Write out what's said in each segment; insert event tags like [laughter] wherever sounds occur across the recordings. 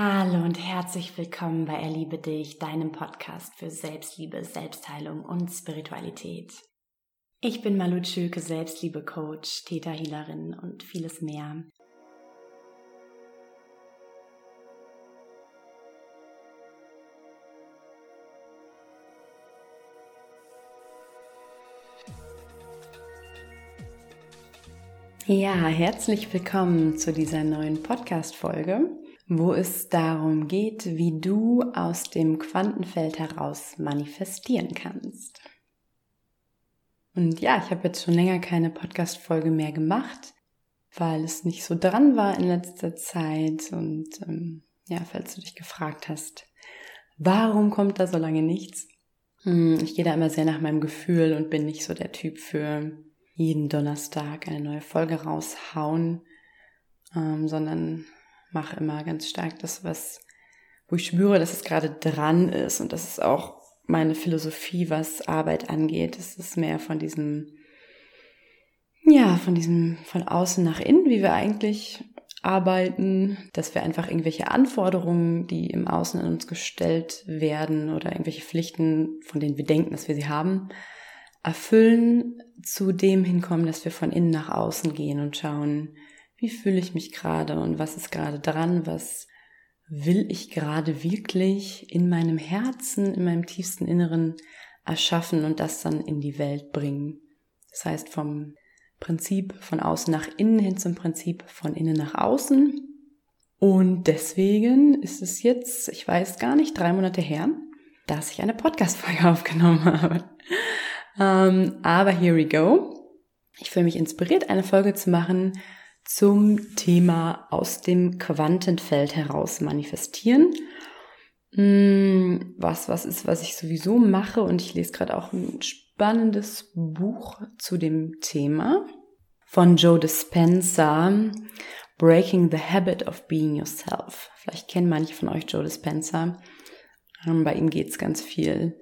Hallo und herzlich willkommen bei Erliebe dich, deinem Podcast für Selbstliebe, Selbstheilung und Spiritualität. Ich bin Malu Schöke, Selbstliebe-Coach, Täterhealerin und vieles mehr. Ja, herzlich willkommen zu dieser neuen Podcast-Folge wo es darum geht, wie du aus dem Quantenfeld heraus manifestieren kannst. Und ja, ich habe jetzt schon länger keine Podcast-Folge mehr gemacht, weil es nicht so dran war in letzter Zeit. Und ähm, ja, falls du dich gefragt hast, warum kommt da so lange nichts? Hm, ich gehe da immer sehr nach meinem Gefühl und bin nicht so der Typ für jeden Donnerstag eine neue Folge raushauen, ähm, sondern mache immer ganz stark das, was, wo ich spüre, dass es gerade dran ist. Und das ist auch meine Philosophie, was Arbeit angeht. Es ist mehr von diesem, ja, von diesem, von außen nach innen, wie wir eigentlich arbeiten, dass wir einfach irgendwelche Anforderungen, die im Außen an uns gestellt werden oder irgendwelche Pflichten, von denen wir denken, dass wir sie haben, erfüllen, zu dem hinkommen, dass wir von innen nach außen gehen und schauen, wie fühle ich mich gerade und was ist gerade dran, was will ich gerade wirklich in meinem Herzen, in meinem tiefsten Inneren erschaffen und das dann in die Welt bringen. Das heißt vom Prinzip von außen nach innen hin zum Prinzip von innen nach außen. Und deswegen ist es jetzt, ich weiß gar nicht, drei Monate her, dass ich eine Podcast-Folge [laughs] aufgenommen habe. Ähm, aber here we go. Ich fühle mich inspiriert, eine Folge zu machen, zum Thema aus dem Quantenfeld heraus manifestieren. Hm, was, was ist, was ich sowieso mache und ich lese gerade auch ein spannendes Buch zu dem Thema von Joe Dispenza, Breaking the Habit of Being Yourself. Vielleicht kennen manche von euch Joe Dispenza. Ähm, bei ihm geht es ganz viel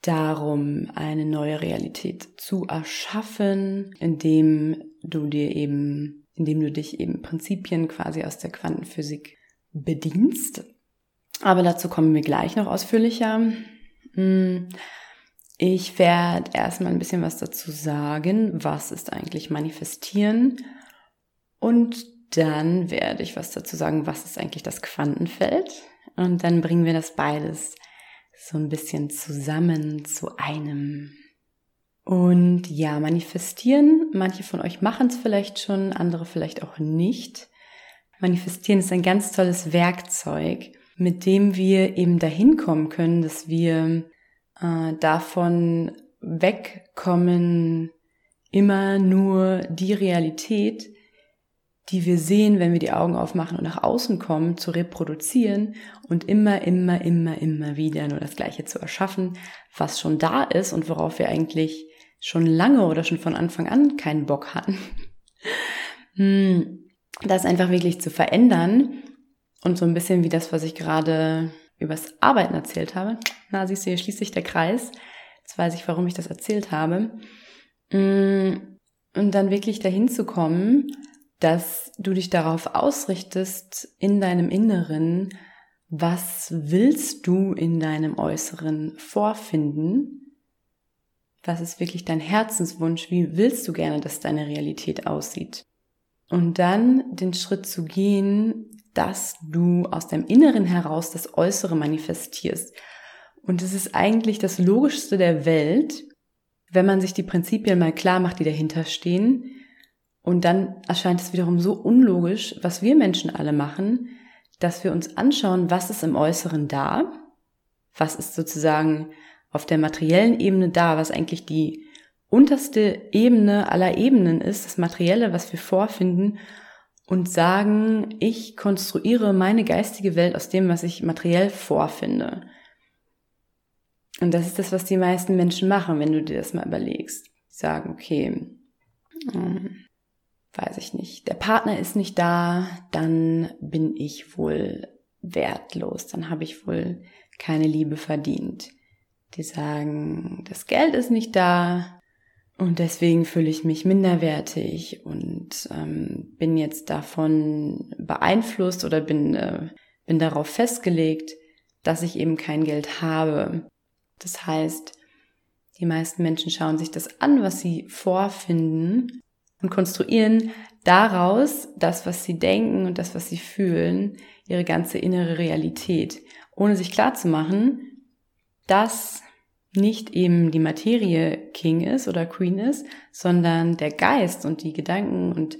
darum, eine neue Realität zu erschaffen, indem du dir eben indem du dich eben Prinzipien quasi aus der Quantenphysik bedienst. Aber dazu kommen wir gleich noch ausführlicher. Hm, ich werde erstmal ein bisschen was dazu sagen, was ist eigentlich manifestieren und dann werde ich was dazu sagen, was ist eigentlich das Quantenfeld und dann bringen wir das beides so ein bisschen zusammen zu einem und ja, manifestieren, manche von euch machen es vielleicht schon, andere vielleicht auch nicht. Manifestieren ist ein ganz tolles Werkzeug, mit dem wir eben dahin kommen können, dass wir äh, davon wegkommen, immer nur die Realität, die wir sehen, wenn wir die Augen aufmachen und nach außen kommen, zu reproduzieren und immer, immer, immer, immer wieder nur das Gleiche zu erschaffen, was schon da ist und worauf wir eigentlich schon lange oder schon von Anfang an keinen Bock hatten. Hm, das einfach wirklich zu verändern und so ein bisschen wie das, was ich gerade übers Arbeiten erzählt habe. Na, siehst du, hier schließt sich der Kreis. Jetzt weiß ich, warum ich das erzählt habe. Hm, und dann wirklich dahin zu kommen, dass du dich darauf ausrichtest in deinem Inneren, was willst du in deinem Äußeren vorfinden was ist wirklich dein Herzenswunsch? Wie willst du gerne, dass deine Realität aussieht? Und dann den Schritt zu gehen, dass du aus deinem Inneren heraus das Äußere manifestierst. Und es ist eigentlich das Logischste der Welt, wenn man sich die Prinzipien mal klar macht, die dahinter stehen. Und dann erscheint es wiederum so unlogisch, was wir Menschen alle machen, dass wir uns anschauen, was ist im Äußeren da, was ist sozusagen auf der materiellen Ebene da, was eigentlich die unterste Ebene aller Ebenen ist, das Materielle, was wir vorfinden und sagen, ich konstruiere meine geistige Welt aus dem, was ich materiell vorfinde. Und das ist das, was die meisten Menschen machen, wenn du dir das mal überlegst. Die sagen, okay, ähm, weiß ich nicht, der Partner ist nicht da, dann bin ich wohl wertlos, dann habe ich wohl keine Liebe verdient die sagen, das Geld ist nicht da und deswegen fühle ich mich minderwertig und ähm, bin jetzt davon beeinflusst oder bin, äh, bin darauf festgelegt, dass ich eben kein Geld habe. Das heißt, die meisten Menschen schauen sich das an, was sie vorfinden und konstruieren daraus das, was sie denken und das, was sie fühlen, ihre ganze innere Realität, ohne sich klar zu machen, dass nicht eben die Materie King ist oder Queen ist, sondern der Geist und die Gedanken und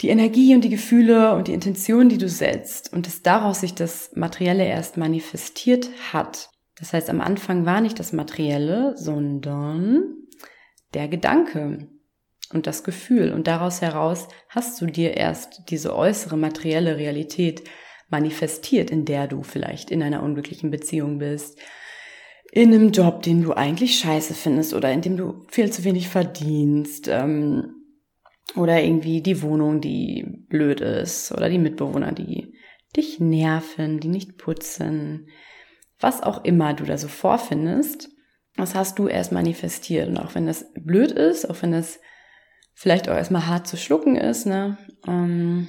die Energie und die Gefühle und die Intention, die du setzt und dass daraus sich das Materielle erst manifestiert hat. Das heißt, am Anfang war nicht das Materielle, sondern der Gedanke und das Gefühl. Und daraus heraus hast du dir erst diese äußere materielle Realität manifestiert, in der du vielleicht in einer unglücklichen Beziehung bist, in einem Job, den du eigentlich scheiße findest oder in dem du viel zu wenig verdienst, ähm, oder irgendwie die Wohnung, die blöd ist, oder die Mitbewohner, die dich nerven, die nicht putzen, was auch immer du da so vorfindest, das hast du erst manifestiert. Und auch wenn das blöd ist, auch wenn das vielleicht auch erstmal hart zu schlucken ist, ne? Ähm,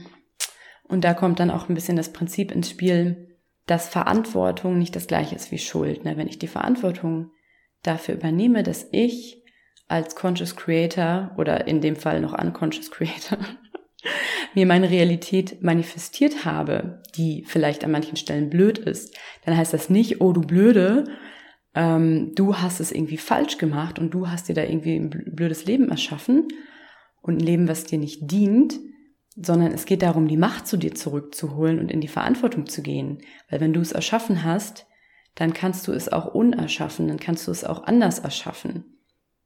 und da kommt dann auch ein bisschen das Prinzip ins Spiel, dass Verantwortung nicht das gleiche ist wie Schuld. Ne? Wenn ich die Verantwortung dafür übernehme, dass ich als Conscious Creator oder in dem Fall noch Unconscious Creator [laughs] mir meine Realität manifestiert habe, die vielleicht an manchen Stellen blöd ist, dann heißt das nicht, oh du Blöde, ähm, du hast es irgendwie falsch gemacht und du hast dir da irgendwie ein blödes Leben erschaffen und ein Leben, was dir nicht dient, sondern es geht darum, die Macht zu dir zurückzuholen und in die Verantwortung zu gehen. Weil wenn du es erschaffen hast, dann kannst du es auch unerschaffen, dann kannst du es auch anders erschaffen.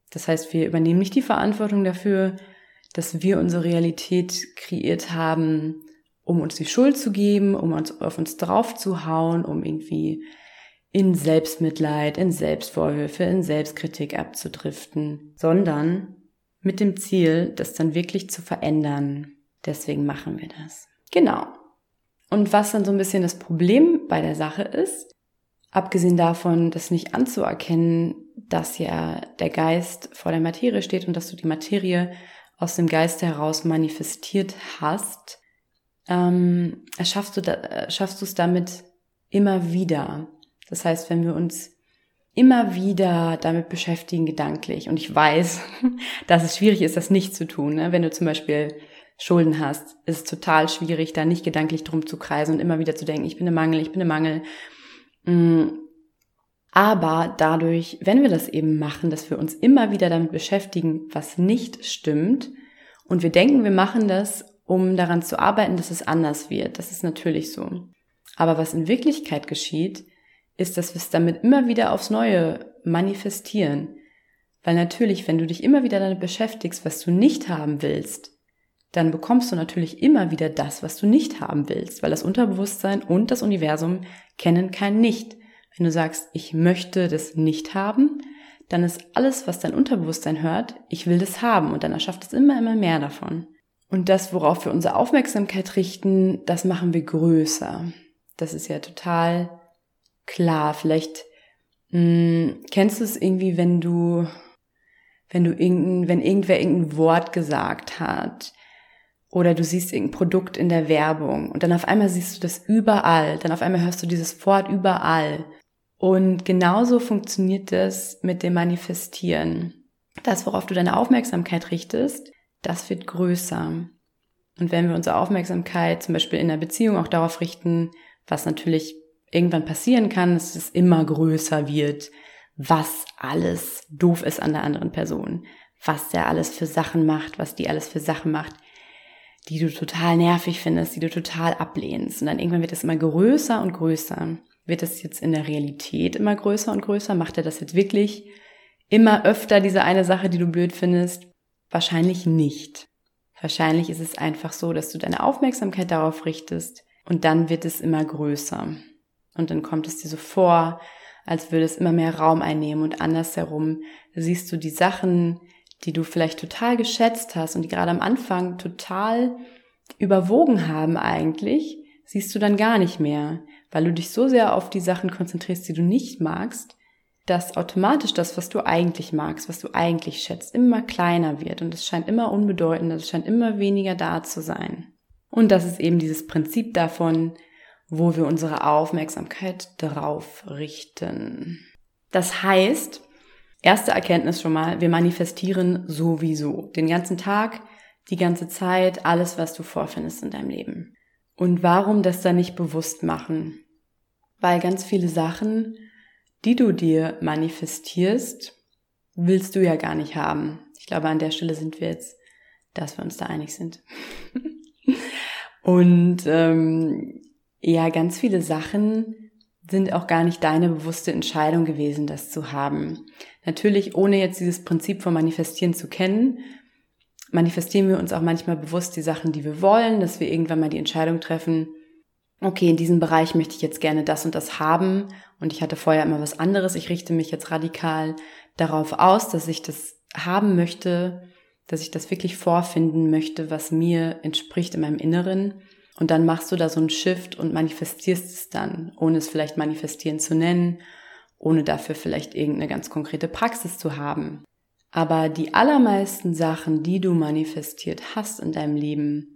Das heißt, wir übernehmen nicht die Verantwortung dafür, dass wir unsere Realität kreiert haben, um uns die Schuld zu geben, um uns auf uns drauf zu hauen, um irgendwie in Selbstmitleid, in Selbstvorwürfe, in Selbstkritik abzudriften, sondern mit dem Ziel, das dann wirklich zu verändern, Deswegen machen wir das. Genau. Und was dann so ein bisschen das Problem bei der Sache ist, abgesehen davon, das nicht anzuerkennen, dass ja der Geist vor der Materie steht und dass du die Materie aus dem Geist heraus manifestiert hast, ähm, schaffst du da, schaffst du es damit immer wieder. Das heißt, wenn wir uns immer wieder damit beschäftigen, gedanklich, und ich weiß, [laughs] dass es schwierig ist, das nicht zu tun, ne? wenn du zum Beispiel Schulden hast, ist total schwierig, da nicht gedanklich drum zu kreisen und immer wieder zu denken, ich bin eine Mangel, ich bin eine Mangel. Mm. Aber dadurch, wenn wir das eben machen, dass wir uns immer wieder damit beschäftigen, was nicht stimmt, und wir denken, wir machen das, um daran zu arbeiten, dass es anders wird, das ist natürlich so. Aber was in Wirklichkeit geschieht, ist, dass wir es damit immer wieder aufs Neue manifestieren. Weil natürlich, wenn du dich immer wieder damit beschäftigst, was du nicht haben willst, dann bekommst du natürlich immer wieder das, was du nicht haben willst, weil das Unterbewusstsein und das Universum kennen kein Nicht. Wenn du sagst, ich möchte das nicht haben, dann ist alles, was dein Unterbewusstsein hört, ich will das haben und dann erschafft es immer, immer mehr davon. Und das, worauf wir unsere Aufmerksamkeit richten, das machen wir größer. Das ist ja total klar. Vielleicht mh, hm, kennst du es irgendwie, wenn du, wenn du irgendein, wenn irgendwer irgendein Wort gesagt hat, oder du siehst irgendein Produkt in der Werbung und dann auf einmal siehst du das überall, dann auf einmal hörst du dieses Wort überall. Und genauso funktioniert das mit dem Manifestieren. Das, worauf du deine Aufmerksamkeit richtest, das wird größer. Und wenn wir unsere Aufmerksamkeit zum Beispiel in der Beziehung auch darauf richten, was natürlich irgendwann passieren kann, dass es immer größer wird, was alles doof ist an der anderen Person, was der alles für Sachen macht, was die alles für Sachen macht, die du total nervig findest, die du total ablehnst. Und dann irgendwann wird es immer größer und größer. Wird es jetzt in der Realität immer größer und größer? Macht er das jetzt wirklich immer öfter, diese eine Sache, die du blöd findest? Wahrscheinlich nicht. Wahrscheinlich ist es einfach so, dass du deine Aufmerksamkeit darauf richtest und dann wird es immer größer. Und dann kommt es dir so vor, als würde es immer mehr Raum einnehmen und andersherum siehst du die Sachen, die du vielleicht total geschätzt hast und die gerade am Anfang total überwogen haben eigentlich, siehst du dann gar nicht mehr, weil du dich so sehr auf die Sachen konzentrierst, die du nicht magst, dass automatisch das, was du eigentlich magst, was du eigentlich schätzt, immer kleiner wird und es scheint immer unbedeutender, es scheint immer weniger da zu sein. Und das ist eben dieses Prinzip davon, wo wir unsere Aufmerksamkeit drauf richten. Das heißt, erste Erkenntnis schon mal, wir manifestieren sowieso den ganzen Tag, die ganze Zeit, alles, was du vorfindest in deinem Leben. Und warum das dann nicht bewusst machen? Weil ganz viele Sachen, die du dir manifestierst, willst du ja gar nicht haben. Ich glaube, an der Stelle sind wir jetzt, dass wir uns da einig sind. [laughs] Und ähm, ja, ganz viele Sachen sind auch gar nicht deine bewusste Entscheidung gewesen, das zu haben. Natürlich, ohne jetzt dieses Prinzip von Manifestieren zu kennen, manifestieren wir uns auch manchmal bewusst die Sachen, die wir wollen, dass wir irgendwann mal die Entscheidung treffen, okay, in diesem Bereich möchte ich jetzt gerne das und das haben und ich hatte vorher immer was anderes. Ich richte mich jetzt radikal darauf aus, dass ich das haben möchte, dass ich das wirklich vorfinden möchte, was mir entspricht in meinem Inneren. Und dann machst du da so einen Shift und manifestierst es dann, ohne es vielleicht manifestieren zu nennen, ohne dafür vielleicht irgendeine ganz konkrete Praxis zu haben. Aber die allermeisten Sachen, die du manifestiert hast in deinem Leben,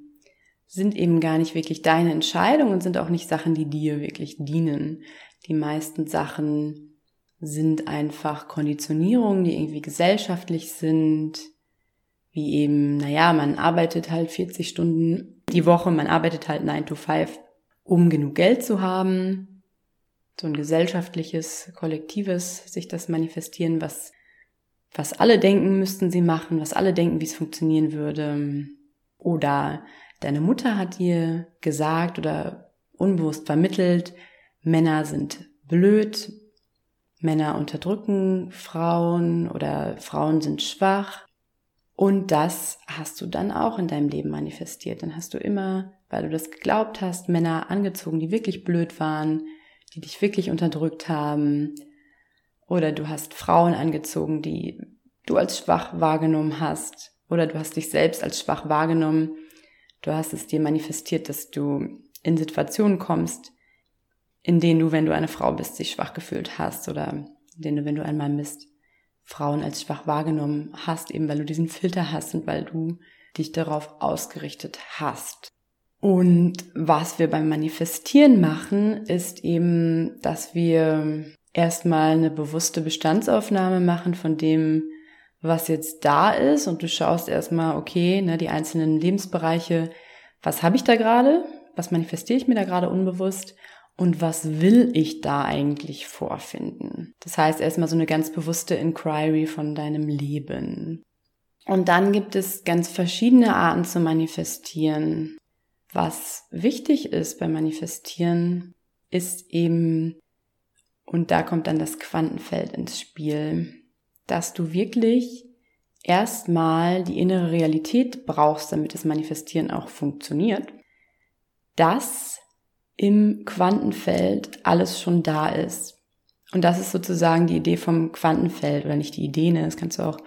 sind eben gar nicht wirklich deine Entscheidung und sind auch nicht Sachen, die dir wirklich dienen. Die meisten Sachen sind einfach Konditionierungen, die irgendwie gesellschaftlich sind, wie eben, naja, man arbeitet halt 40 Stunden die Woche, man arbeitet halt 9 to 5, um genug Geld zu haben. So ein gesellschaftliches, kollektives, sich das manifestieren, was, was alle denken, müssten sie machen, was alle denken, wie es funktionieren würde. Oder deine Mutter hat dir gesagt oder unbewusst vermittelt, Männer sind blöd, Männer unterdrücken Frauen oder Frauen sind schwach. Und das hast du dann auch in deinem Leben manifestiert. Dann hast du immer, weil du das geglaubt hast, Männer angezogen, die wirklich blöd waren, die dich wirklich unterdrückt haben. Oder du hast Frauen angezogen, die du als schwach wahrgenommen hast. Oder du hast dich selbst als schwach wahrgenommen. Du hast es dir manifestiert, dass du in Situationen kommst, in denen du, wenn du eine Frau bist, dich schwach gefühlt hast. Oder in denen du, wenn du ein Mann bist, Frauen als schwach wahrgenommen hast, eben weil du diesen Filter hast und weil du dich darauf ausgerichtet hast. Und was wir beim Manifestieren machen, ist eben, dass wir erstmal eine bewusste Bestandsaufnahme machen von dem, was jetzt da ist. Und du schaust erstmal, okay, ne, die einzelnen Lebensbereiche, was habe ich da gerade, was manifestiere ich mir da gerade unbewusst und was will ich da eigentlich vorfinden? Das heißt erstmal so eine ganz bewusste Inquiry von deinem Leben. Und dann gibt es ganz verschiedene Arten zu manifestieren. Was wichtig ist beim Manifestieren, ist eben, und da kommt dann das Quantenfeld ins Spiel, dass du wirklich erstmal die innere Realität brauchst, damit das Manifestieren auch funktioniert, dass im Quantenfeld alles schon da ist. Und das ist sozusagen die Idee vom Quantenfeld oder nicht die Idee, ne? Das kannst du auch,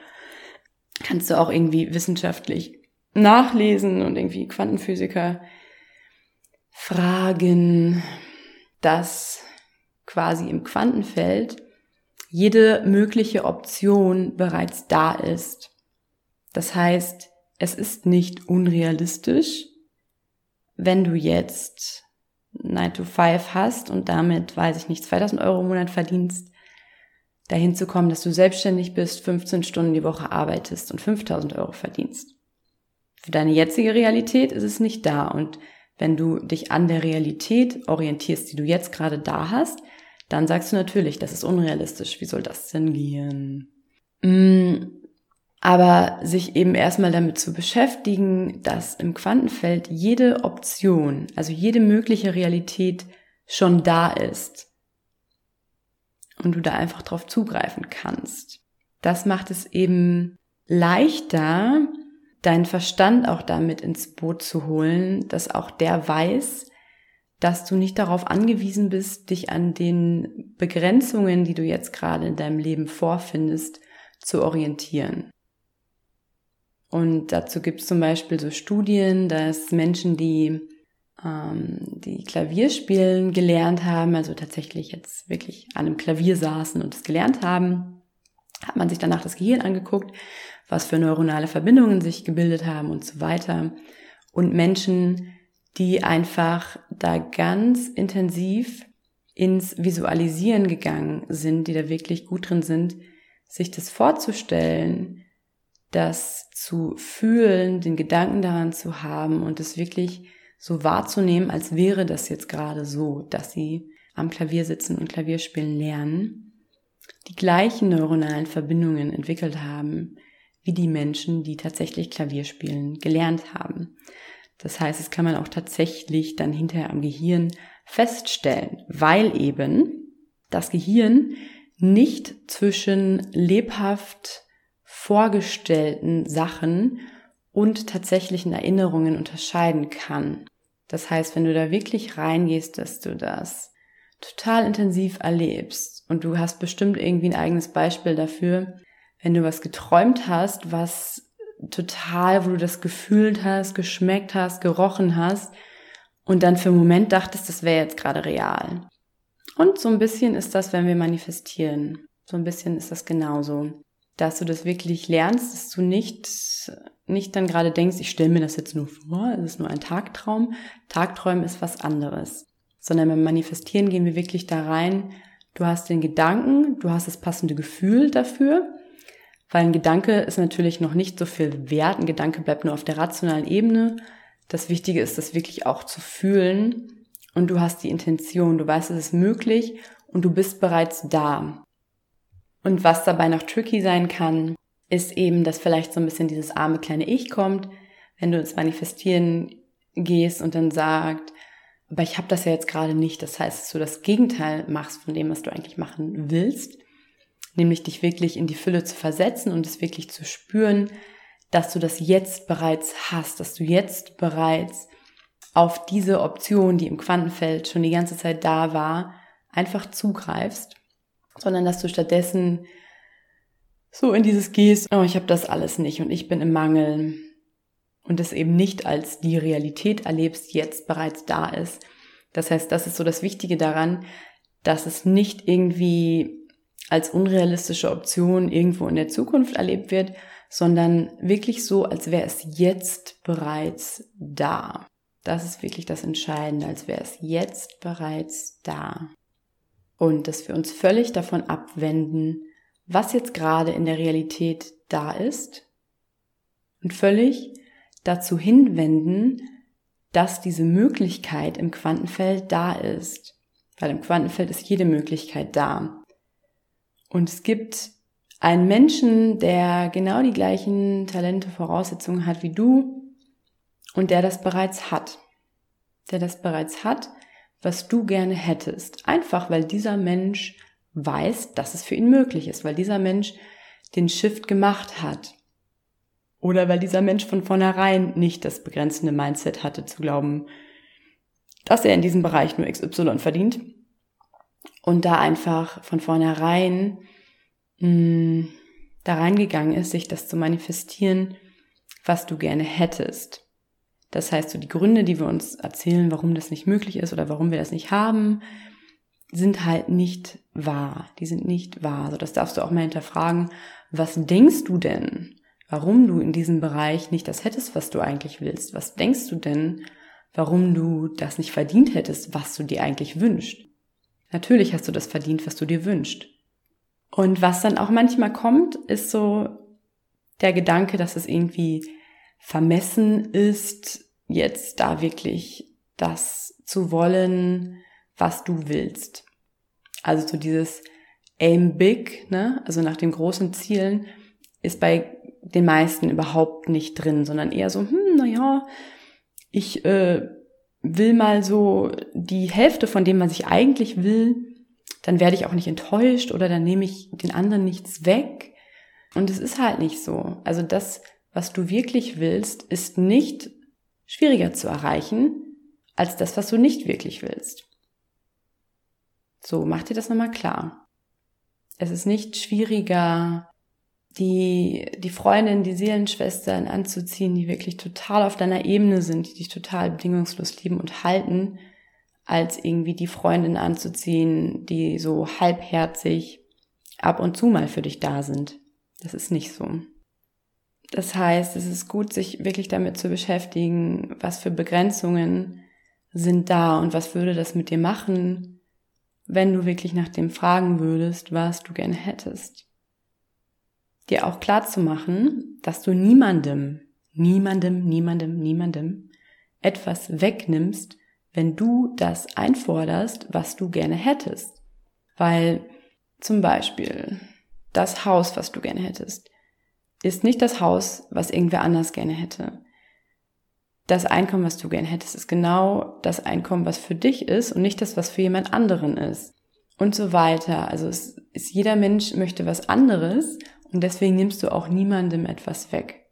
kannst du auch irgendwie wissenschaftlich nachlesen und irgendwie Quantenphysiker fragen, dass quasi im Quantenfeld jede mögliche Option bereits da ist. Das heißt, es ist nicht unrealistisch, wenn du jetzt 9 to 5 hast und damit, weiß ich nicht, 2000 Euro im Monat verdienst, dahin zu kommen, dass du selbstständig bist, 15 Stunden die Woche arbeitest und 5000 Euro verdienst. Für deine jetzige Realität ist es nicht da und wenn du dich an der Realität orientierst, die du jetzt gerade da hast, dann sagst du natürlich, das ist unrealistisch. Wie soll das denn gehen? Mm, aber sich eben erstmal damit zu beschäftigen, dass im Quantenfeld jede Option, also jede mögliche Realität schon da ist und du da einfach drauf zugreifen kannst. Das macht es eben leichter, deinen Verstand auch damit ins Boot zu holen, dass auch der weiß, dass du nicht darauf angewiesen bist, dich an den Begrenzungen, die du jetzt gerade in deinem Leben vorfindest, zu orientieren. Und dazu gibt es zum Beispiel so Studien, dass Menschen, die ähm, die Klavierspielen gelernt haben, also tatsächlich jetzt wirklich an einem Klavier saßen und es gelernt haben, hat man sich danach das Gehirn angeguckt, was für neuronale Verbindungen sich gebildet haben und so weiter. Und Menschen, die einfach da ganz intensiv ins Visualisieren gegangen sind, die da wirklich gut drin sind, sich das vorzustellen, das zu fühlen, den Gedanken daran zu haben und es wirklich so wahrzunehmen, als wäre das jetzt gerade so, dass sie am Klavier sitzen und Klavierspielen lernen, die gleichen neuronalen Verbindungen entwickelt haben, wie die Menschen, die tatsächlich Klavierspielen gelernt haben. Das heißt, es kann man auch tatsächlich dann hinterher am Gehirn feststellen, weil eben das Gehirn nicht zwischen lebhaft vorgestellten Sachen und tatsächlichen Erinnerungen unterscheiden kann. Das heißt, wenn du da wirklich reingehst, dass du das total intensiv erlebst und du hast bestimmt irgendwie ein eigenes Beispiel dafür, wenn du was geträumt hast, was total, wo du das gefühlt hast, geschmeckt hast, gerochen hast und dann für einen Moment dachtest, das wäre jetzt gerade real. Und so ein bisschen ist das, wenn wir manifestieren. So ein bisschen ist das genauso. Dass du das wirklich lernst, dass du nicht, nicht dann gerade denkst, ich stelle mir das jetzt nur vor, es ist nur ein Tagtraum. Tagträumen ist was anderes. Sondern beim Manifestieren gehen wir wirklich da rein. Du hast den Gedanken, du hast das passende Gefühl dafür weil ein Gedanke ist natürlich noch nicht so viel wert. Ein Gedanke bleibt nur auf der rationalen Ebene. Das Wichtige ist, das wirklich auch zu fühlen. Und du hast die Intention, du weißt, es ist möglich und du bist bereits da. Und was dabei noch tricky sein kann, ist eben, dass vielleicht so ein bisschen dieses arme kleine Ich kommt, wenn du ins Manifestieren gehst und dann sagt, aber ich habe das ja jetzt gerade nicht. Das heißt, dass du das Gegenteil machst von dem, was du eigentlich machen willst nämlich dich wirklich in die Fülle zu versetzen und es wirklich zu spüren, dass du das jetzt bereits hast, dass du jetzt bereits auf diese Option, die im Quantenfeld schon die ganze Zeit da war, einfach zugreifst, sondern dass du stattdessen so in dieses gehst, oh, ich habe das alles nicht und ich bin im Mangel und es eben nicht als die Realität erlebst, jetzt bereits da ist. Das heißt, das ist so das Wichtige daran, dass es nicht irgendwie als unrealistische Option irgendwo in der Zukunft erlebt wird, sondern wirklich so, als wäre es jetzt bereits da. Das ist wirklich das Entscheidende, als wäre es jetzt bereits da. Und dass wir uns völlig davon abwenden, was jetzt gerade in der Realität da ist und völlig dazu hinwenden, dass diese Möglichkeit im Quantenfeld da ist. Weil im Quantenfeld ist jede Möglichkeit da. Und es gibt einen Menschen, der genau die gleichen Talente, Voraussetzungen hat wie du und der das bereits hat. Der das bereits hat, was du gerne hättest. Einfach weil dieser Mensch weiß, dass es für ihn möglich ist, weil dieser Mensch den Shift gemacht hat. Oder weil dieser Mensch von vornherein nicht das begrenzende Mindset hatte, zu glauben, dass er in diesem Bereich nur XY verdient, und da einfach von vornherein mh, mm, da reingegangen ist, sich das zu manifestieren, was du gerne hättest. Das heißt, so die Gründe, die wir uns erzählen, warum das nicht möglich ist oder warum wir das nicht haben, sind halt nicht wahr. Die sind nicht wahr. So, das darfst du auch mal hinterfragen. Was denkst du denn, warum du in diesem Bereich nicht das hättest, was du eigentlich willst? Was denkst du denn, warum du das nicht verdient hättest, was du dir eigentlich wünschst? Natürlich hast du das verdient, was du dir wünschst. Und was dann auch manchmal kommt, ist so der Gedanke, dass es irgendwie vermessen ist, jetzt da wirklich das zu wollen, was du willst. Also so dieses Aim Big, ne? also nach den großen Zielen, ist bei den meisten überhaupt nicht drin, sondern eher so, hm, naja, ich äh, will mal so die Hälfte von dem, was ich eigentlich will, dann werde ich auch nicht enttäuscht oder dann nehme ich den anderen nichts weg. Und es ist halt nicht so. Also das, was du wirklich willst, ist nicht schwieriger zu erreichen als das, was du nicht wirklich willst. So, mach dir das nochmal klar. Es ist nicht schwieriger, die, die Freundin, die Seelenschwestern anzuziehen, die wirklich total auf deiner Ebene sind, die dich total bedingungslos lieben und halten, als irgendwie die Freundin anzuziehen, die so halbherzig ab und zu mal für dich da sind. Das ist nicht so. Das heißt, es ist gut, sich wirklich damit zu beschäftigen, was für Begrenzungen sind da und was würde das mit dir machen, wenn du wirklich nach dem fragen würdest, was du gerne hättest. Dir auch klar zu machen, dass du niemandem, niemandem, niemandem, niemandem etwas wegnimmst, wenn du das einforderst, was du gerne hättest. Weil zum Beispiel das Haus, was du gerne hättest, ist nicht das Haus, was irgendwer anders gerne hätte. Das Einkommen, was du gerne hättest, ist genau das Einkommen, was für dich ist und nicht das, was für jemand anderen ist. Und so weiter. Also es ist, jeder Mensch möchte was anderes und deswegen nimmst du auch niemandem etwas weg.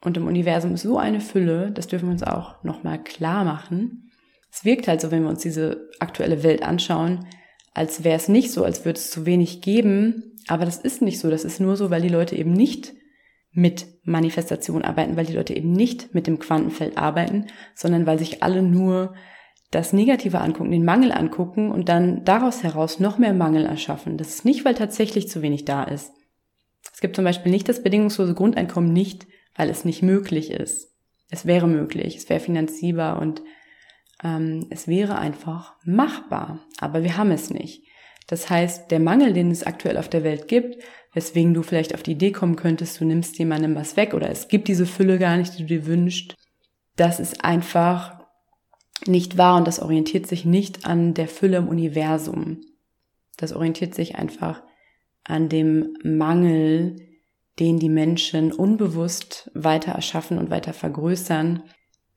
Und im Universum ist so eine Fülle, das dürfen wir uns auch nochmal klar machen. Es wirkt halt so, wenn wir uns diese aktuelle Welt anschauen, als wäre es nicht so, als würde es zu wenig geben. Aber das ist nicht so. Das ist nur so, weil die Leute eben nicht mit Manifestation arbeiten, weil die Leute eben nicht mit dem Quantenfeld arbeiten, sondern weil sich alle nur das Negative angucken, den Mangel angucken und dann daraus heraus noch mehr Mangel erschaffen. Das ist nicht, weil tatsächlich zu wenig da ist. Es gibt zum Beispiel nicht das bedingungslose Grundeinkommen nicht, weil es nicht möglich ist. Es wäre möglich, es wäre finanzierbar und ähm, es wäre einfach machbar, aber wir haben es nicht. Das heißt, der Mangel, den es aktuell auf der Welt gibt, weswegen du vielleicht auf die Idee kommen könntest, du nimmst jemandem was weg oder es gibt diese Fülle gar nicht, die du dir wünschst, das ist einfach nicht wahr und das orientiert sich nicht an der Fülle im Universum. Das orientiert sich einfach an dem Mangel, den die Menschen unbewusst weiter erschaffen und weiter vergrößern,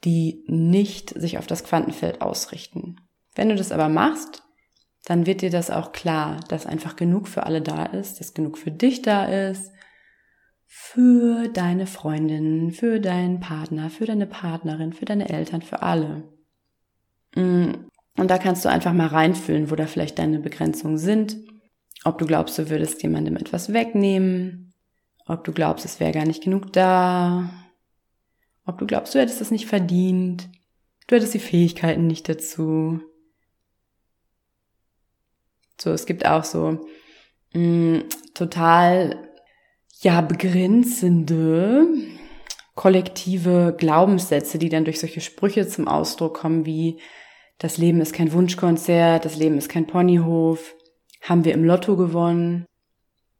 die nicht sich auf das Quantenfeld ausrichten. Wenn du das aber machst, dann wird dir das auch klar, dass einfach genug für alle da ist, dass genug für dich da ist, für deine Freundin, für deinen Partner, für deine Partnerin, für deine Eltern, für alle. Mm, und da kannst du einfach mal reinfühlen, wo da vielleicht deine Begrenzungen sind, ob du glaubst, du würdest jemandem etwas wegnehmen, ob du glaubst, es wäre gar nicht genug da, ob du glaubst, du hättest es nicht verdient, du hättest die Fähigkeiten nicht dazu. So, es gibt auch so mh, mm, total ja begrenzende kollektive Glaubenssätze, die dann durch solche Sprüche zum Ausdruck kommen, wie das Leben ist kein Wunschkonzert, das Leben ist kein Ponyhof, haben wir im Lotto gewonnen.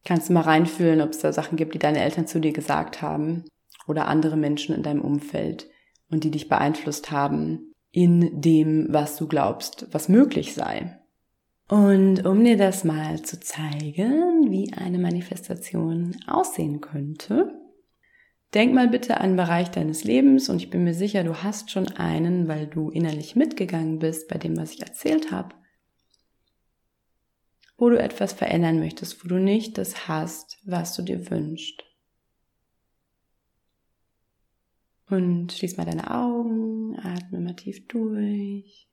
Kannst du mal reinfühlen, ob es da Sachen gibt, die deine Eltern zu dir gesagt haben oder andere Menschen in deinem Umfeld und die dich beeinflusst haben in dem, was du glaubst, was möglich sei. Und um dir das mal zu zeigen, wie eine Manifestation aussehen könnte, denk mal bitte an einen Bereich deines Lebens und ich bin mir sicher, du hast schon einen, weil du innerlich mitgegangen bist bei dem, was ich erzählt habe, wo du etwas verändern möchtest, wo du nicht das hast, was du dir wünschst. Und schließ mal deine Augen, atme mal tief durch.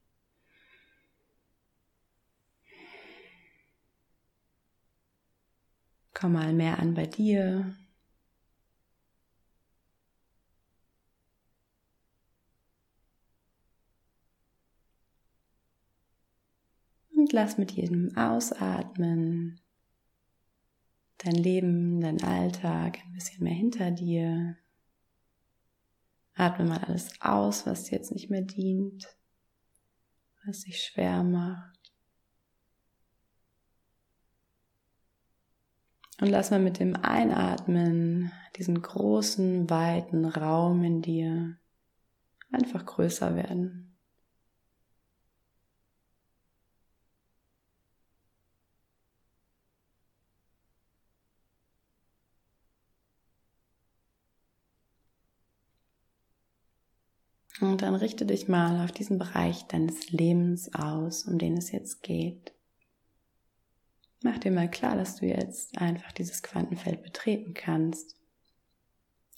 Komm mal mehr an bei dir. Und lass mit jedem Ausatmen dein Leben, dein Alltag ein bisschen mehr hinter dir. Atme mal alles aus, was dir jetzt nicht mehr dient, was dich schwer macht. Und lass mal mit dem Einatmen diesen großen, weiten Raum in dir einfach größer werden. Und dann richte dich mal auf diesen Bereich deines Lebens aus, um den es jetzt geht. Mach dir mal klar, dass du jetzt einfach dieses Quantenfeld betreten kannst,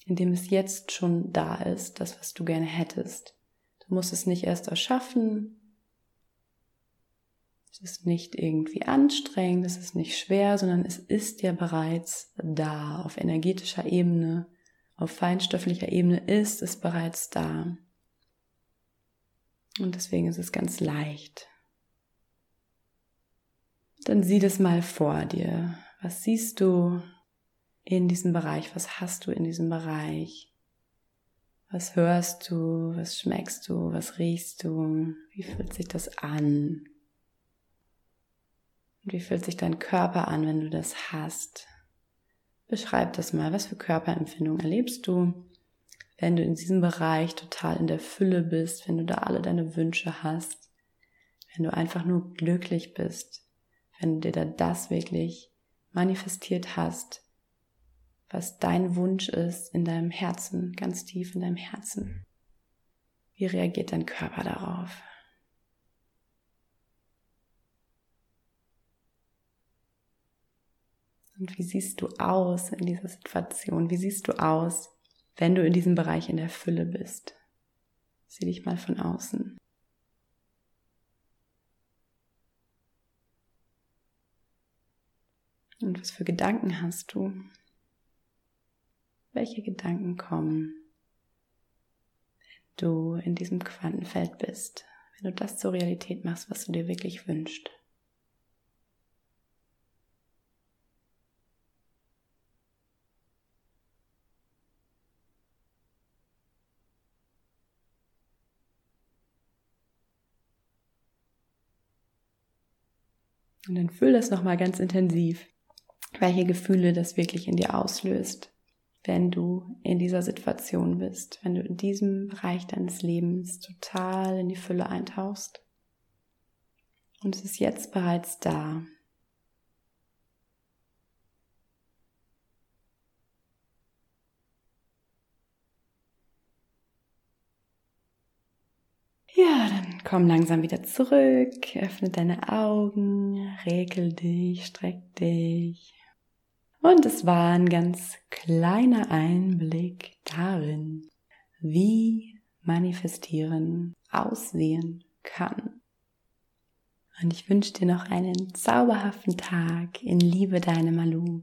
in dem es jetzt schon da ist, das, was du gerne hättest. Du musst es nicht erst erschaffen. Es ist nicht irgendwie anstrengend, es ist nicht schwer, sondern es ist ja bereits da. Auf energetischer Ebene, auf feinstofflicher Ebene ist es bereits da. Und deswegen ist es ganz leicht. Dann sieh das mal vor dir. Was siehst du in diesem Bereich? Was hast du in diesem Bereich? Was hörst du? Was schmeckst du? Was riechst du? Wie fühlt sich das an? Und wie fühlt sich dein Körper an, wenn du das hast? Beschreib das mal. Was für Körperempfindungen erlebst du, wenn du in diesem Bereich total in der Fülle bist, wenn du da alle deine Wünsche hast, wenn du einfach nur glücklich bist, wenn du dir da das wirklich manifestiert hast, was dein Wunsch ist in deinem Herzen, ganz tief in deinem Herzen. Wie reagiert dein Körper darauf? Und wie siehst du aus in dieser Situation? Wie siehst du aus, wenn du in diesem Bereich in der Fülle bist? Sieh dich mal von außen. Und was für Gedanken hast du? Welche Gedanken kommen, wenn du in diesem Quantenfeld bist, wenn du das zur Realität machst, was du dir wirklich wünschst? Und dann fühl das nochmal ganz intensiv, welche Gefühle das wirklich in dir auslöst, wenn du in dieser Situation bist, wenn du in diesem Bereich deines Lebens total in die Fülle eintauchst. Und es ist jetzt bereits da. Ja, dann komm langsam wieder zurück, öffne deine Augen, regel dich, streck dich. Und es war ein ganz kleiner Einblick darin, wie manifestieren aussehen kann. Und ich wünsche dir noch einen zauberhaften Tag in Liebe, deine Malu.